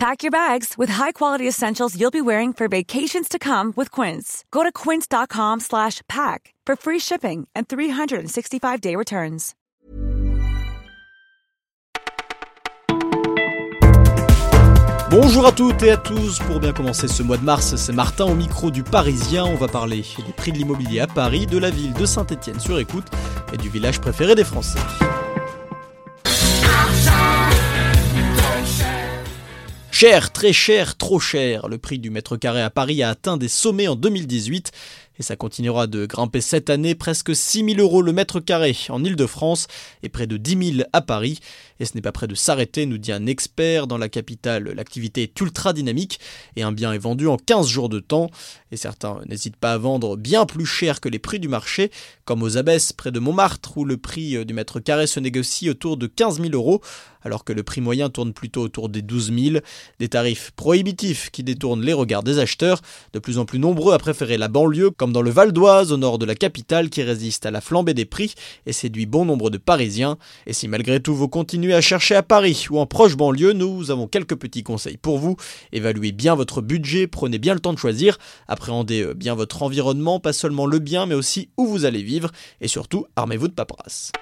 Pack your bags with high-quality essentials you'll be wearing for vacations to come with Quince. Go to quince.com slash pack for free shipping and 365-day returns. Bonjour à toutes et à tous. Pour bien commencer ce mois de mars, c'est Martin au micro du Parisien. On va parler des prix de l'immobilier à Paris, de la ville de Saint-Étienne sur écoute et du village préféré des Français. Cher, très cher, trop cher. Le prix du mètre carré à Paris a atteint des sommets en 2018 et ça continuera de grimper cette année, presque 6 000 euros le mètre carré en Ile-de-France et près de 10 000 à Paris. Et ce n'est pas près de s'arrêter, nous dit un expert dans la capitale. L'activité est ultra dynamique et un bien est vendu en 15 jours de temps. Et certains n'hésitent pas à vendre bien plus cher que les prix du marché, comme aux Abbesses près de Montmartre où le prix du mètre carré se négocie autour de 15 000 euros, alors que le prix moyen tourne plutôt autour des 12 000. Des tarifs prohibitifs qui détournent les regards des acheteurs, de plus en plus nombreux à préférer la banlieue comme dans le Val d'Oise, au nord de la capitale, qui résiste à la flambée des prix et séduit bon nombre de Parisiens. Et si malgré tout vous continuez à chercher à Paris ou en proche banlieue, nous avons quelques petits conseils pour vous. Évaluez bien votre budget, prenez bien le temps de choisir, appréhendez euh, bien votre environnement, pas seulement le bien, mais aussi où vous allez vivre, et surtout, armez-vous de paperasse.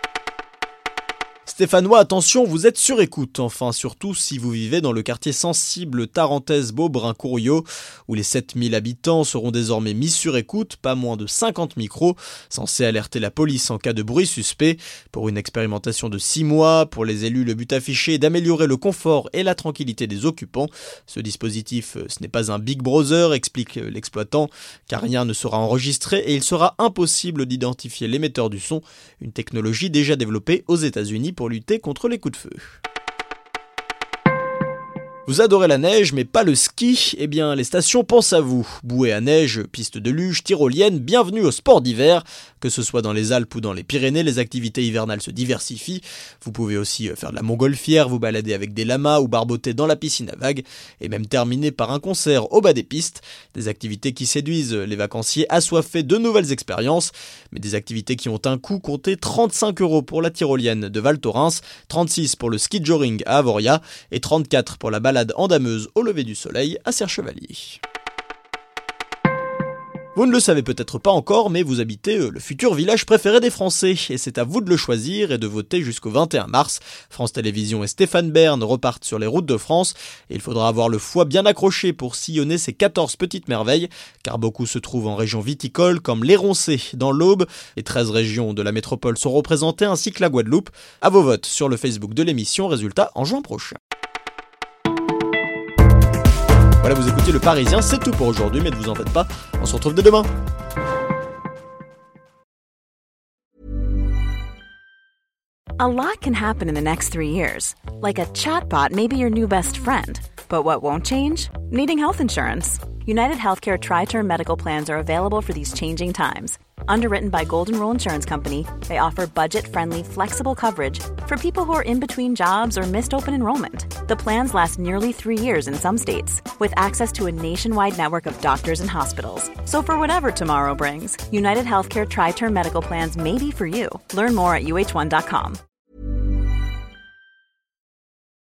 Stéphanois, attention, vous êtes sur écoute, enfin surtout si vous vivez dans le quartier sensible Tarentaise Beaubrun Courriot, où les 7000 habitants seront désormais mis sur écoute, pas moins de 50 micros, censés alerter la police en cas de bruit suspect. Pour une expérimentation de 6 mois, pour les élus, le but affiché est d'améliorer le confort et la tranquillité des occupants. Ce dispositif, euh, ce n'est pas un Big Brother, explique euh, l'exploitant, car rien ne sera enregistré et il sera impossible d'identifier l'émetteur du son, une technologie déjà développée aux États-Unis pour lutter contre les coups de feu. Vous adorez la neige mais pas le ski Eh bien les stations pensent à vous. Bouée à neige, piste de luge, tyrolienne, bienvenue au sport d'hiver. Que ce soit dans les Alpes ou dans les Pyrénées, les activités hivernales se diversifient. Vous pouvez aussi euh, faire de la montgolfière, vous balader avec des lamas ou barboter dans la piscine à vagues, et même terminer par un concert au bas des pistes. Des activités qui séduisent les vacanciers assoiffés de nouvelles expériences, mais des activités qui ont un coût compté 35 euros pour la tyrolienne de Val Thorens, 36 pour le ski joring à Avoria et 34 pour la balade en dameuse au lever du soleil à Serre-Chevalier. Vous ne le savez peut-être pas encore, mais vous habitez euh, le futur village préféré des Français, et c'est à vous de le choisir et de voter jusqu'au 21 mars. France Télévisions et Stéphane Bern repartent sur les routes de France, et il faudra avoir le foie bien accroché pour sillonner ces 14 petites merveilles, car beaucoup se trouvent en région viticole, comme l'Éroncé dans l'Aube. Les 13 régions de la métropole sont représentées, ainsi que la Guadeloupe. À vos votes sur le Facebook de l'émission, résultat en juin prochain. Voilà, vous écoutez Le Parisien, c'est tout pour aujourd'hui, mais ne vous en faites pas, on se retrouve dès demain. A lot can happen in the next three years. Like a chatbot may be your new best friend. But what won't change? Needing health insurance. United Healthcare Tri Term Medical Plans are available for these changing times Underwritten by Golden Rule Insurance Company, they offer budget-friendly, flexible coverage for people who are in between jobs or missed open enrollment. The plans last nearly three years in some states, with access to a nationwide network of doctors and hospitals. So for whatever tomorrow brings, United Healthcare Tri-Term Medical Plans may be for you. Learn more at uh1.com.